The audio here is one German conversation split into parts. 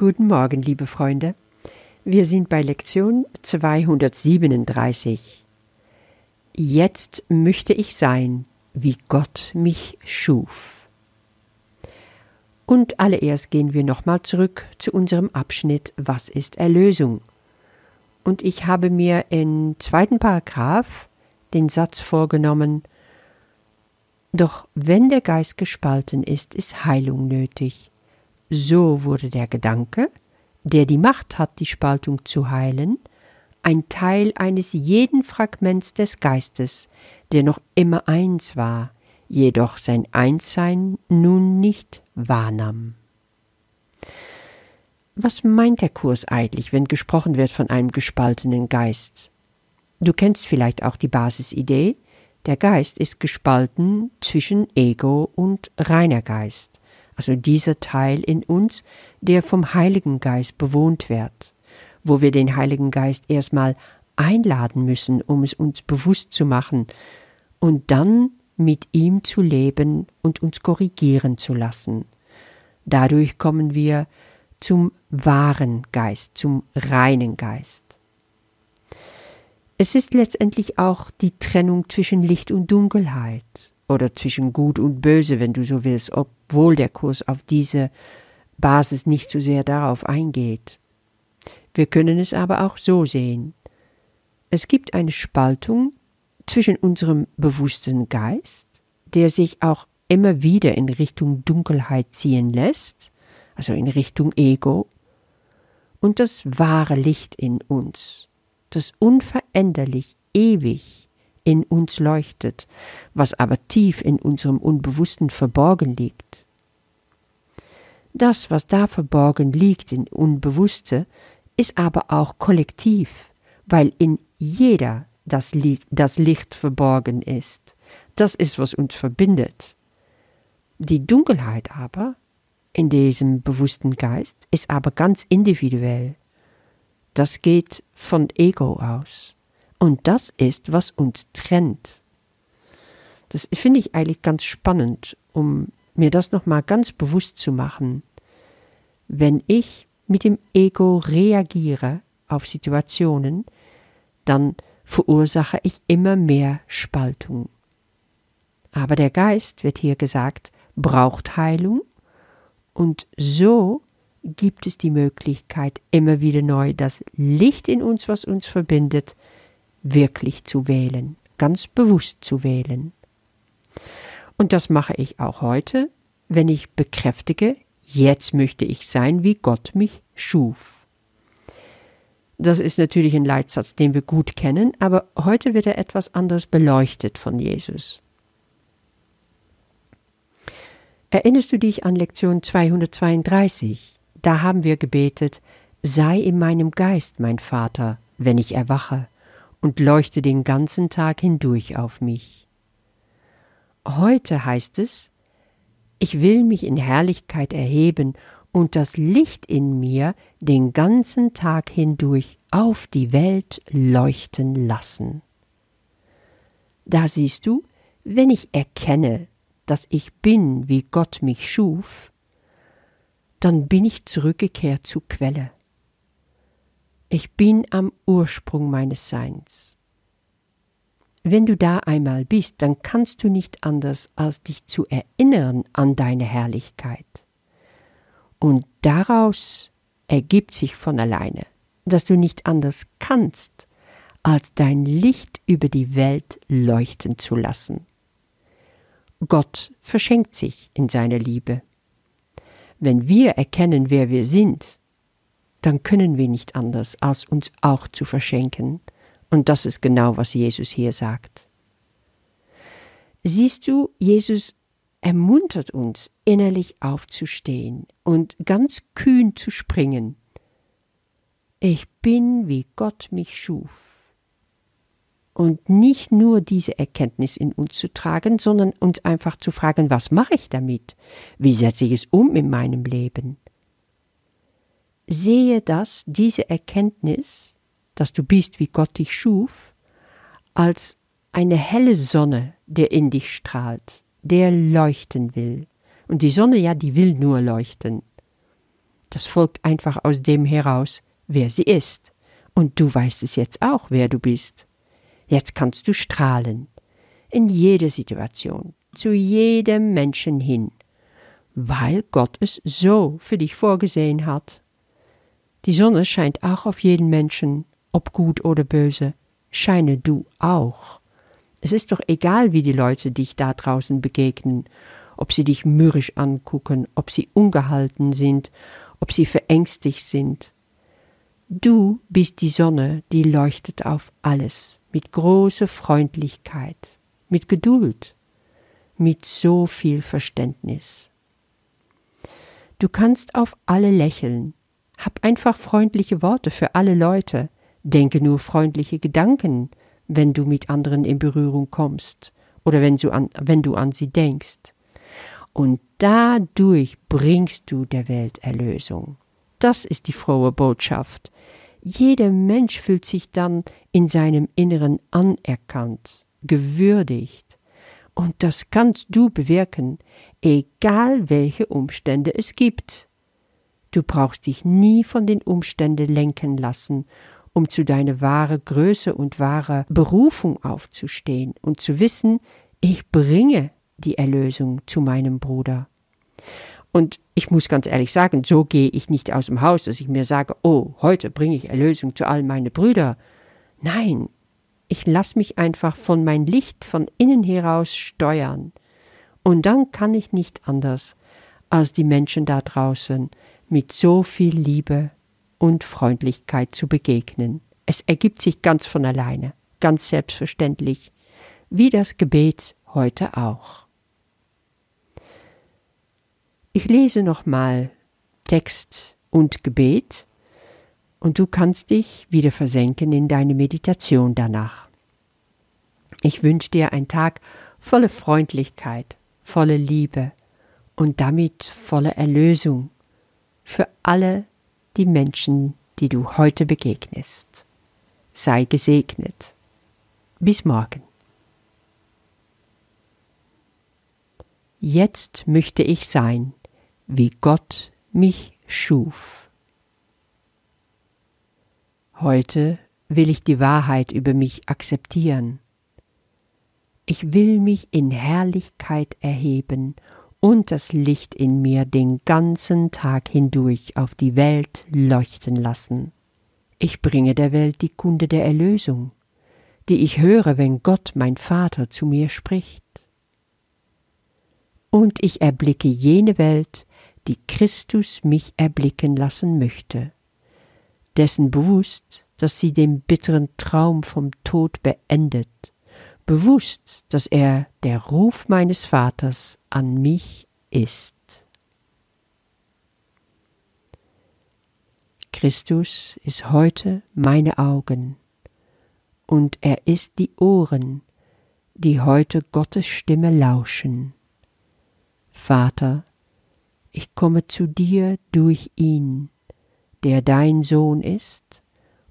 Guten Morgen, liebe Freunde. Wir sind bei Lektion 237. Jetzt möchte ich sein, wie Gott mich schuf. Und allererst gehen wir nochmal zurück zu unserem Abschnitt Was ist Erlösung? Und ich habe mir im zweiten Paragraph den Satz vorgenommen, doch wenn der Geist gespalten ist, ist Heilung nötig. So wurde der Gedanke, der die Macht hat, die Spaltung zu heilen, ein Teil eines jeden Fragments des Geistes, der noch immer eins war, jedoch sein Einssein nun nicht wahrnahm. Was meint der Kurs eigentlich, wenn gesprochen wird von einem gespaltenen Geist? Du kennst vielleicht auch die Basisidee, der Geist ist gespalten zwischen Ego und reiner Geist also dieser Teil in uns, der vom Heiligen Geist bewohnt wird, wo wir den Heiligen Geist erstmal einladen müssen, um es uns bewusst zu machen und dann mit ihm zu leben und uns korrigieren zu lassen. Dadurch kommen wir zum wahren Geist, zum reinen Geist. Es ist letztendlich auch die Trennung zwischen Licht und Dunkelheit oder zwischen Gut und Böse, wenn du so willst, obwohl der Kurs auf diese Basis nicht so sehr darauf eingeht. Wir können es aber auch so sehen. Es gibt eine Spaltung zwischen unserem bewussten Geist, der sich auch immer wieder in Richtung Dunkelheit ziehen lässt, also in Richtung Ego, und das wahre Licht in uns, das unveränderlich, ewig in uns leuchtet, was aber tief in unserem Unbewussten verborgen liegt. Das, was da verborgen liegt in Unbewusste, ist aber auch kollektiv, weil in jeder das, Licht, das Licht verborgen ist. Das ist, was uns verbindet. Die Dunkelheit aber in diesem bewussten Geist ist aber ganz individuell. Das geht von Ego aus. Und das ist, was uns trennt. Das finde ich eigentlich ganz spannend, um mir das nochmal ganz bewusst zu machen. Wenn ich mit dem Ego reagiere auf Situationen, dann verursache ich immer mehr Spaltung. Aber der Geist, wird hier gesagt, braucht Heilung und so gibt es die Möglichkeit, immer wieder neu das Licht in uns, was uns verbindet, wirklich zu wählen, ganz bewusst zu wählen. Und das mache ich auch heute, wenn ich bekräftige, jetzt möchte ich sein, wie Gott mich schuf. Das ist natürlich ein Leitsatz, den wir gut kennen, aber heute wird er etwas anderes beleuchtet von Jesus. Erinnerst du dich an Lektion 232? Da haben wir gebetet, sei in meinem Geist, mein Vater, wenn ich erwache, und leuchte den ganzen Tag hindurch auf mich. Heute heißt es, ich will mich in Herrlichkeit erheben und das Licht in mir den ganzen Tag hindurch auf die Welt leuchten lassen. Da siehst du, wenn ich erkenne, dass ich bin, wie Gott mich schuf, dann bin ich zurückgekehrt zur Quelle. Ich bin am Ursprung meines Seins. Wenn du da einmal bist, dann kannst du nicht anders, als dich zu erinnern an deine Herrlichkeit. Und daraus ergibt sich von alleine, dass du nicht anders kannst, als dein Licht über die Welt leuchten zu lassen. Gott verschenkt sich in seiner Liebe. Wenn wir erkennen, wer wir sind, dann können wir nicht anders, als uns auch zu verschenken. Und das ist genau, was Jesus hier sagt. Siehst du, Jesus ermuntert uns, innerlich aufzustehen und ganz kühn zu springen. Ich bin, wie Gott mich schuf. Und nicht nur diese Erkenntnis in uns zu tragen, sondern uns einfach zu fragen, was mache ich damit? Wie setze ich es um in meinem Leben? Sehe das, diese Erkenntnis, dass du bist, wie Gott dich schuf, als eine helle Sonne, der in dich strahlt, der leuchten will. Und die Sonne, ja, die will nur leuchten. Das folgt einfach aus dem heraus, wer sie ist. Und du weißt es jetzt auch, wer du bist. Jetzt kannst du strahlen. In jede Situation, zu jedem Menschen hin, weil Gott es so für dich vorgesehen hat. Die Sonne scheint auch auf jeden Menschen, ob gut oder böse, scheine du auch. Es ist doch egal, wie die Leute dich da draußen begegnen, ob sie dich mürrisch angucken, ob sie ungehalten sind, ob sie verängstigt sind. Du bist die Sonne, die leuchtet auf alles, mit großer Freundlichkeit, mit Geduld, mit so viel Verständnis. Du kannst auf alle lächeln, hab einfach freundliche Worte für alle Leute, denke nur freundliche Gedanken, wenn du mit anderen in Berührung kommst oder wenn du an, wenn du an sie denkst. Und dadurch bringst du der Welt Erlösung. Das ist die frohe Botschaft. Jeder Mensch fühlt sich dann in seinem Inneren anerkannt, gewürdigt. Und das kannst du bewirken, egal welche Umstände es gibt. Du brauchst dich nie von den Umständen lenken lassen um zu deiner wahre Größe und wahre Berufung aufzustehen und zu wissen, ich bringe die Erlösung zu meinem Bruder. Und ich muss ganz ehrlich sagen, so gehe ich nicht aus dem Haus, dass ich mir sage, oh, heute bringe ich Erlösung zu all meine Brüder. Nein, ich lasse mich einfach von mein Licht von innen heraus steuern. Und dann kann ich nicht anders, als die Menschen da draußen mit so viel Liebe und Freundlichkeit zu begegnen. Es ergibt sich ganz von alleine, ganz selbstverständlich, wie das Gebet heute auch. Ich lese nochmal Text und Gebet und du kannst dich wieder versenken in deine Meditation danach. Ich wünsche dir einen Tag voller Freundlichkeit, voller Liebe und damit voller Erlösung für alle die Menschen, die du heute begegnest. Sei gesegnet. Bis morgen. Jetzt möchte ich sein, wie Gott mich schuf. Heute will ich die Wahrheit über mich akzeptieren. Ich will mich in Herrlichkeit erheben und das Licht in mir den ganzen Tag hindurch auf die Welt leuchten lassen. Ich bringe der Welt die Kunde der Erlösung, die ich höre, wenn Gott mein Vater zu mir spricht. Und ich erblicke jene Welt, die Christus mich erblicken lassen möchte, dessen bewusst, dass sie den bitteren Traum vom Tod beendet bewusst, dass er der Ruf meines Vaters an mich ist. Christus ist heute meine Augen und er ist die Ohren, die heute Gottes Stimme lauschen. Vater, ich komme zu dir durch ihn, der dein Sohn ist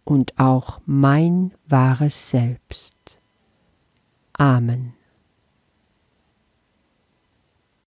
und auch mein wahres Selbst. Amen.